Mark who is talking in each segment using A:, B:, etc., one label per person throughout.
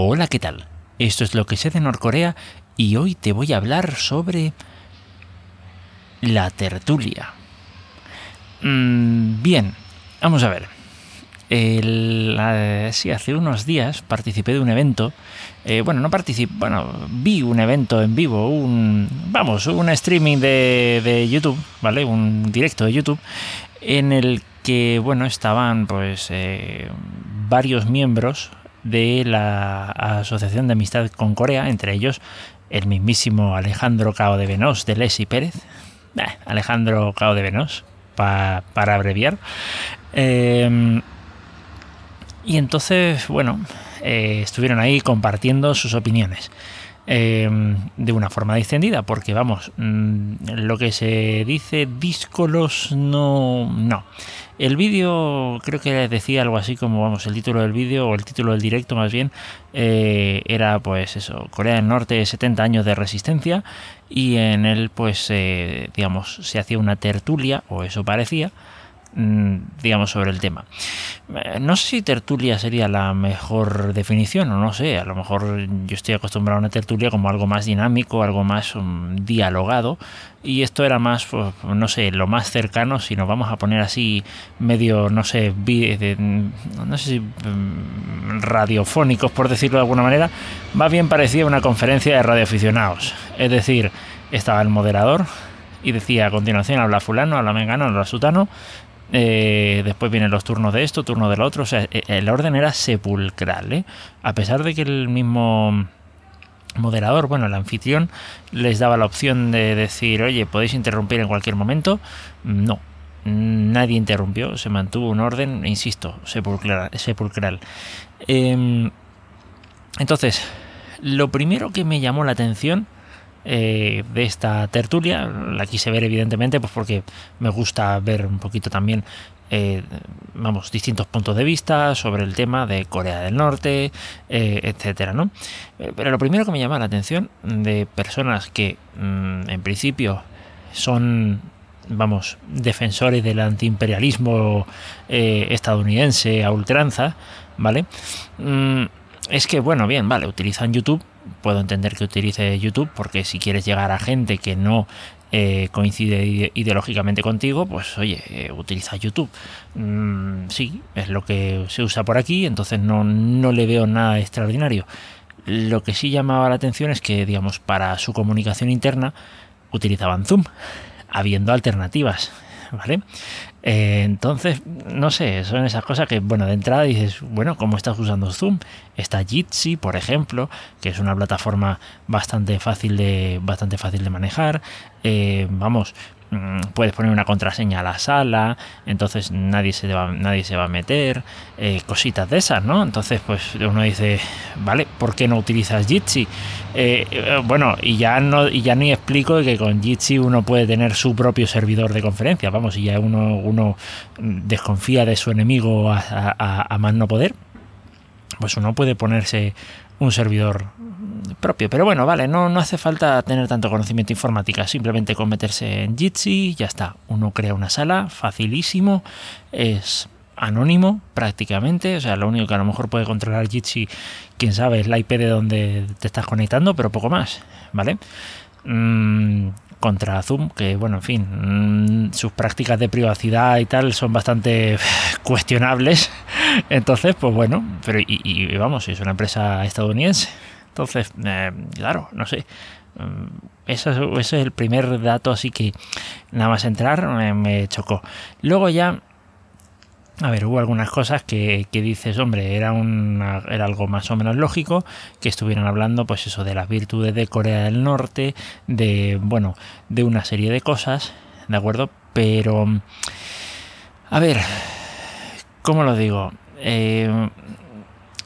A: Hola, ¿qué tal? Esto es lo que sé de Norcorea y hoy te voy a hablar sobre la tertulia. Mm, bien, vamos a ver. sí, hace unos días participé de un evento. Eh, bueno, no participé, bueno, vi un evento en vivo, un, vamos, un streaming de, YouTube, ¿vale? Un directo de YouTube, en el que, bueno, estaban pues eh, varios miembros de la Asociación de Amistad con Corea, entre ellos el mismísimo Alejandro Cao de Venos de Lesi Pérez, Alejandro Cao de Venos, para abreviar. Em, y entonces, bueno, eh, estuvieron ahí compartiendo sus opiniones. Em, de una forma distendida, porque vamos, mm, lo que se dice díscolos no. no. El vídeo, creo que decía algo así como, vamos, el título del vídeo, o el título del directo más bien, eh, era pues eso, Corea del Norte, 70 años de resistencia, y en él pues, eh, digamos, se hacía una tertulia, o eso parecía, digamos, sobre el tema. Eh, no sé si tertulia sería la mejor definición, o no sé, a lo mejor yo estoy acostumbrado a una tertulia como algo más dinámico, algo más um, dialogado, y esto era más, pues, no sé, lo más cercano, si nos vamos a poner así medio, no sé, no sé si mm, radiofónicos, por decirlo de alguna manera, más bien parecía una conferencia de radioaficionados. Es decir, estaba el moderador, y decía a continuación habla fulano, habla mengano, habla sutano, eh, después vienen los turnos de esto, turno del otro. O sea, e, el orden era sepulcral. ¿eh? A pesar de que el mismo moderador, bueno, el anfitrión, les daba la opción de decir, oye, podéis interrumpir en cualquier momento. No, nadie interrumpió, se mantuvo un orden, insisto, sepulcral. sepulcral. Em, entonces, lo primero que me llamó la atención eh, de esta tertulia. La quise ver evidentemente pues porque me gusta ver un poquito también eh, vamos, distintos puntos de vista sobre el tema de Corea del Norte, eh, etcétera, ¿no? Pero lo primero que me llama la atención de personas que mm, en principio son vamos, defensores del antiimperialismo estadounidense a ultranza, ¿vale? Mm, es que, bueno, bien, vale, utilizan YouTube puedo entender que utilice YouTube porque si quieres llegar a gente que no eh, coincide ideológicamente contigo, pues oye, eh, utiliza YouTube. Mm, sí, es lo que se usa por aquí, entonces no, no le veo nada extraordinario. Lo que sí llamaba la atención es que, digamos, para su comunicación interna utilizaban Zoom, habiendo alternativas. ¿vale? Eh, entonces, no sé, son esas cosas que, bueno, de entrada dices, bueno, ¿cómo estás usando Zoom? Está Jitsi, por ejemplo, que es una plataforma bastante fácil de, bastante fácil de manejar. Eh, vamos, Mm, puedes poner una contraseña a la sala, entonces nadie se va, nadie se va a meter, eh, cositas de esas, ¿no? Entonces, pues uno dice, vale, ¿por qué no utilizas Jitsi? Eh, eh, bueno, y ya no, y ya ni explico que con Jitsi uno puede tener su propio servidor de conferencia, vamos, y ya uno, uno desconfía de su enemigo a, a más no poder, pues uno puede ponerse un servidor propio. Pero bueno, vale, no, no hace falta tener tanto conocimiento informática, simplemente con meterse en Jitsi, ya está. Uno crea una sala, facilísimo, es anónimo prácticamente, o sea, lo único que a lo mejor puede controlar Jitsi, quién sabe, es la IP de donde te estás conectando, pero poco más, ¿vale? Mm, contra Zoom, que bueno, en fin, mm, sus prácticas de privacidad y tal son bastante cuestionables. Entonces, pues bueno, pero y, y vamos, es una empresa estadounidense. Entonces, eh, claro, no sé. Mm, eso, es el primer dato, así que nada más entrar me, chocó. Luego ya a ver, hubo algunas cosas que, dices, hombre, era, era algo más o menos lógico que estuvieran hablando, pues eso, de las virtudes de Corea del Norte, de, bueno, de una serie de cosas, ¿de acuerdo? Pero, a ver, ¿cómo lo digo? Eh,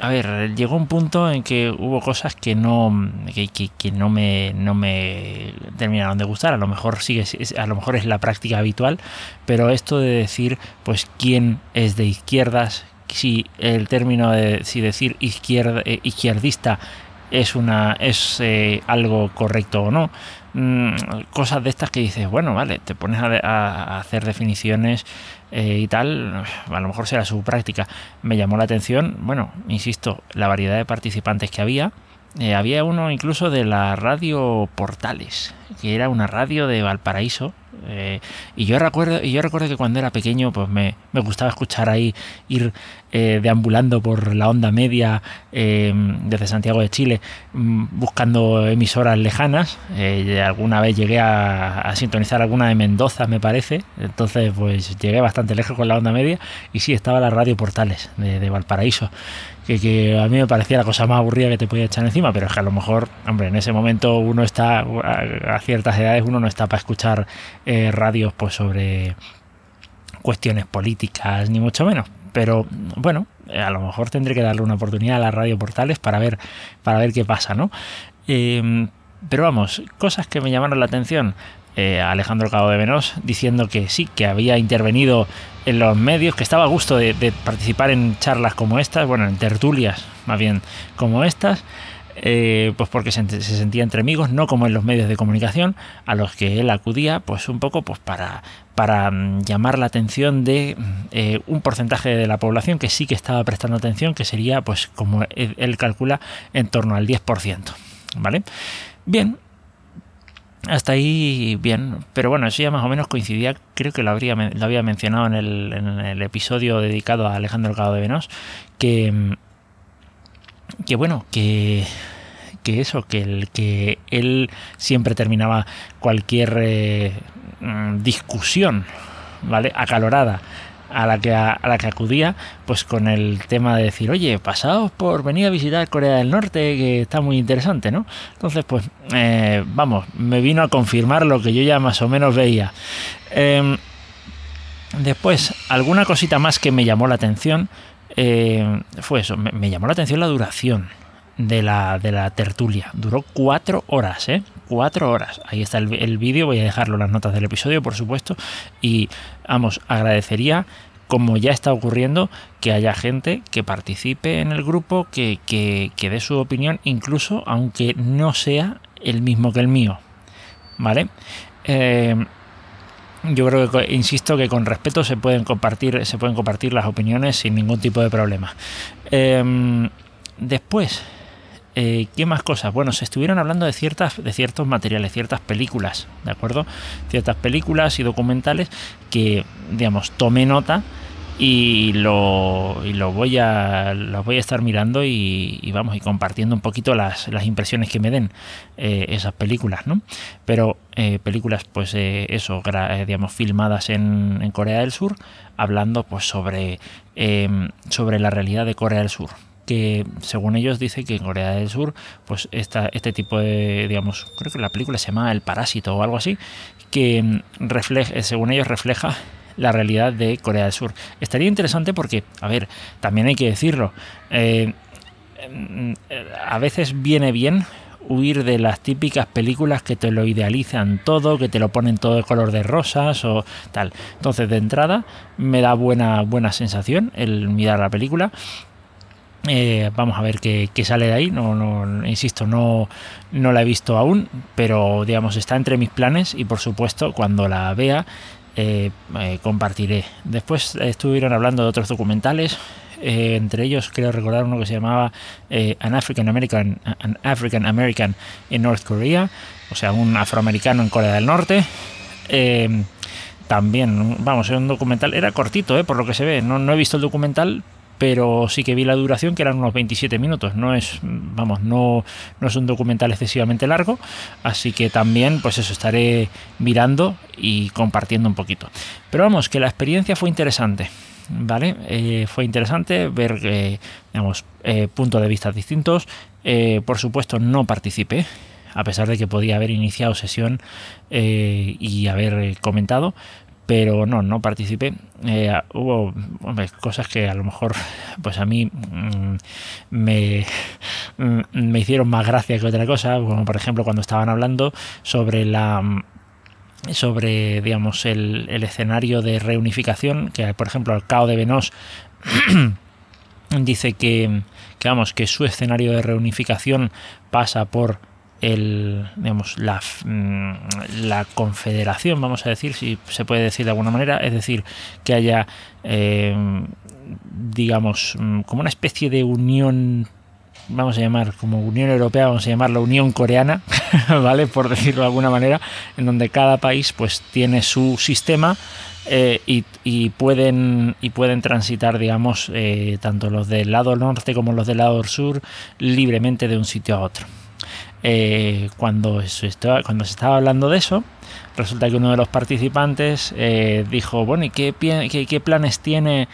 A: a ver, llegó un punto en que hubo cosas que no, que, no, me, no me terminaron de gustar. A lo mejor sigue, a lo mejor es la práctica habitual, pero esto de decir, pues, quién es de izquierdas, si el término de si decir izquierda, eh, izquierdista es una es eh, algo correcto o no. Mm, cosas de estas que dices, bueno, vale, te pones a, hacer definiciones eh, y tal, a lo mejor será su práctica. Me llamó la atención, bueno, insisto, la variedad de participantes que había. Eh, había uno incluso de la radio Portales, que era una radio de Valparaíso, eh, y yo recuerdo, y yo recuerdo que cuando era pequeño, pues me, gustaba escuchar ahí ir eh, deambulando por la onda media eh, desde Santiago de Chile, mm, buscando emisoras lejanas. alguna vez llegué a, sintonizar alguna de Mendoza, me parece. Entonces, pues llegué bastante lejos con la onda media. Y sí, estaba la radio Portales de Valparaíso que, a mí me parecía la cosa más aburrida que te podía echar encima, pero es que a lo mejor, hombre, en ese momento uno está, a, ciertas edades uno no está para escuchar eh, radios pues sobre cuestiones políticas, ni mucho menos. Pero bueno, a lo mejor tendré que darle una oportunidad a las radio portales para ver, para ver qué pasa, ¿no? Em, pero vamos, cosas que me llamaron la atención. Eh, Alejandro Cabo de Venos diciendo que sí, que había intervenido en los medios, que estaba a gusto de, participar en charlas como estas, bueno, en tertulias más bien como estas, eh, pues porque se, sentía entre amigos, no como en los medios de comunicación, a los que él acudía, pues un poco pues para, para mm, llamar la atención de eh, un porcentaje de la población que sí que estaba prestando atención, que sería, pues como él calcula, en torno al 10%. ¿Vale? Bien, hasta ahí bien, pero bueno, eso ya más o menos coincidía, creo que lo, habría, lo había mencionado en el, episodio dedicado a Alejandro Cabo de Venos, que, que bueno, que, que eso, que, el, que él siempre terminaba cualquier eh, mm, discusión, ¿vale? Acalorada a la que a, la que acudía pues con el tema de decir oye pasados por venir a visitar Corea del Norte que está muy interesante no entonces pues eh, vamos me vino a confirmar lo que yo ya más o menos veía em, después alguna cosita más que me llamó la atención eh, fue eso me, llamó la atención la duración de la, de la tertulia. Duró cuatro horas, ¿eh? Cuatro horas. Ahí está el, el vídeo, voy a dejarlo en las notas del episodio, por supuesto. Y, vamos, agradecería como ya está ocurriendo, que haya gente que participe en el grupo, que, que, dé su opinión, incluso aunque no sea el mismo que el mío. ¿Vale? Eh, yo creo que, insisto, que con respeto se pueden compartir, se pueden compartir las opiniones sin ningún tipo de problema. Eh, después, eh, ¿Qué más cosas? Bueno, se estuvieron hablando de ciertas, de ciertos materiales, ciertas películas, ¿de acuerdo? Ciertas películas y documentales que, digamos, tomé nota y lo, y voy a los voy a estar mirando y, vamos y compartiendo un poquito las, las impresiones que me den eh, esas películas, ¿no? Pero eh, películas, pues eso, digamos, filmadas en, en, Corea del Sur, hablando pues sobre, sobre la realidad de Corea del Sur que según ellos dice que en Corea del Sur pues esta, este tipo de digamos creo que la película se llama El Parásito o algo así que mm, refleja, eh, según ellos refleja la realidad de Corea del Sur estaría interesante porque a ver también hay que decirlo eh, mm, a veces viene bien huir de las típicas películas que te lo idealizan todo, que te lo ponen todo de color de rosas o tal. Entonces, de entrada, me da buena, buena sensación el mirar la película. Eh, vamos a ver qué, sale de ahí. No, no, insisto, no, no la he visto aún, pero digamos está entre mis planes y por supuesto cuando la vea eh, eh, compartiré. Después estuvieron hablando de otros documentales. entre ellos creo recordar uno que se llamaba An African American An African American in North Korea, o sea, un afroamericano en Corea del Norte. también, vamos, era un documental, era cortito, por lo que se ve. No, no he visto el documental, pero sí que vi la duración que eran unos 27 minutos. No es vamos no, no es un documental excesivamente largo así que también pues eso estaré mirando y compartiendo un poquito. Pero vamos que la experiencia fue interesante vale eh, fue interesante ver eh, digamos eh, puntos de vista distintos. Por supuesto no participé a pesar de que podía haber iniciado sesión y haber comentado pero no, no participé. Eh, hubo cosas que a lo mejor, pues a mí mm, me, mm, me hicieron más gracia que otra cosa, como por ejemplo cuando estaban hablando sobre la sobre digamos el, el escenario de reunificación que por ejemplo el cao de Venos dice que, que vamos, que su escenario de reunificación pasa por el, digamos, la, mm, la, confederación, vamos a decir, si se puede decir de alguna manera, es decir, que haya, eh, digamos, mm, como una especie de unión vamos a llamar como Unión Europea, vamos a llamarla Unión Coreana, ¿vale? Por decirlo de alguna manera, en donde cada país pues tiene su sistema eh, y, pueden, y pueden transitar, digamos, eh, tanto los del lado norte como los del lado sur libremente de un sitio a otro. Eh, cuando, se estaba, cuando se estaba hablando de eso, resulta que uno de los participantes dijo, bueno, ¿y qué, qué, planes tiene...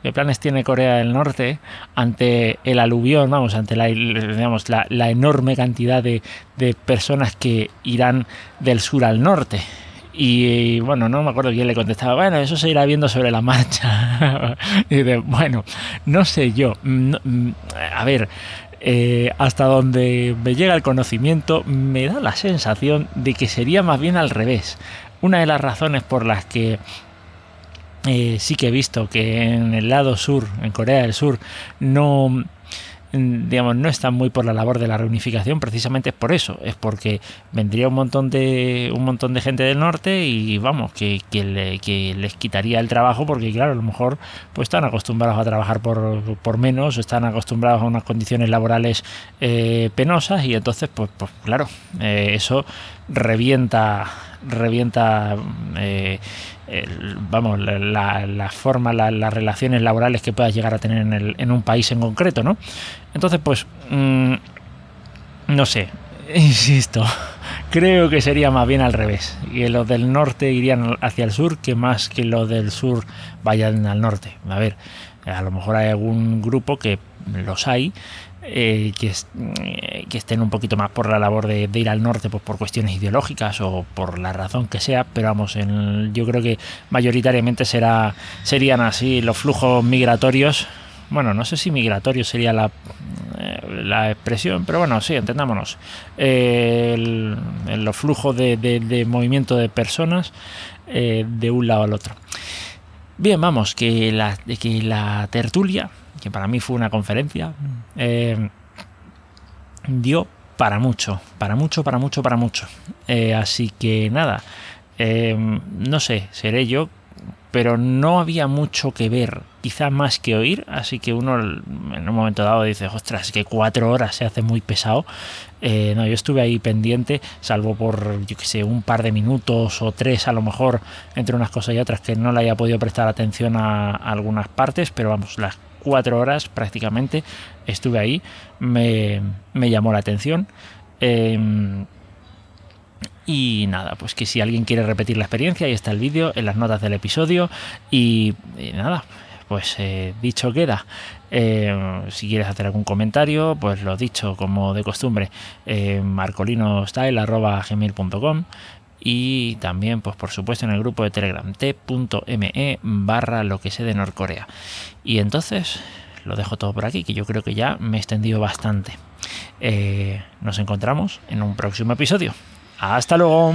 A: ¿Qué planes tiene Corea del Norte ante el aluvión, vamos, ante la, digamos, la, enorme cantidad de, de, personas que irán del sur al norte? Y bueno, no me acuerdo quién le contestaba, bueno, eso se irá viendo sobre la marcha. y de, bueno, no sé yo. Mm, a ver, eh, hasta donde me llega el conocimiento, me da la sensación de que sería más bien al revés. Una de las razones por las que eh, sí que he visto que en el lado sur, en Corea del Sur, no digamos, no están muy por la labor de la reunificación, precisamente es por eso, es porque vendría un montón de un montón de gente del norte y vamos, que, que, les quitaría el trabajo porque claro, a lo mejor pues están acostumbrados a trabajar por, por menos, están acostumbrados a unas condiciones laborales eh, penosas y entonces pues, pues claro, eh, eso revienta revienta eh, vamos, la, la forma, las relaciones laborales que puedas llegar a tener en, el, en un país en concreto, ¿no? Entonces, pues, mm, no sé, insisto, creo que sería más bien al revés. Y los del norte irían hacia el sur que más que los del sur vayan al norte. A ver, a lo mejor hay algún grupo que los hay, eh, que, eh, que, estén un poquito más por la labor de, ir al norte pues, por cuestiones ideológicas o por la razón que sea, pero vamos, en, yo creo que mayoritariamente será, serían así los flujos migratorios. Bueno, no sé si migratorio sería la, eh, la expresión, pero bueno, sí, entendámonos. los flujos de, de, movimiento de personas de un lado al otro. Bien, vamos, que la, que la tertulia que para mí fue una conferencia, eh, dio para mucho, para mucho, para mucho, para mucho. Eh, así que nada, eh, no sé, seré yo, pero no había mucho que ver, quizá más que oír, así que uno en un momento dado dice, ostras, que cuatro horas se hace muy pesado. no, yo estuve ahí pendiente, salvo por, yo que sé, un par de minutos o tres a lo mejor, entre unas cosas y otras, que no le haya podido prestar atención a, a algunas partes, pero vamos, las cuatro horas prácticamente estuve ahí, me, llamó la atención. Em, y nada, pues que si alguien quiere repetir la experiencia, ahí está el vídeo en las notas del episodio. Y, nada, pues eh, dicho queda. Em, si quieres hacer algún comentario, pues lo dicho, como de costumbre, eh, marcolinostyle.gmail.com y también, pues por supuesto, en el grupo de Telegram t.me barra lo que sé de Norcorea. Y entonces lo dejo todo por aquí, que yo creo que ya me he extendido bastante. Eh, nos encontramos en un próximo episodio. Hasta luego.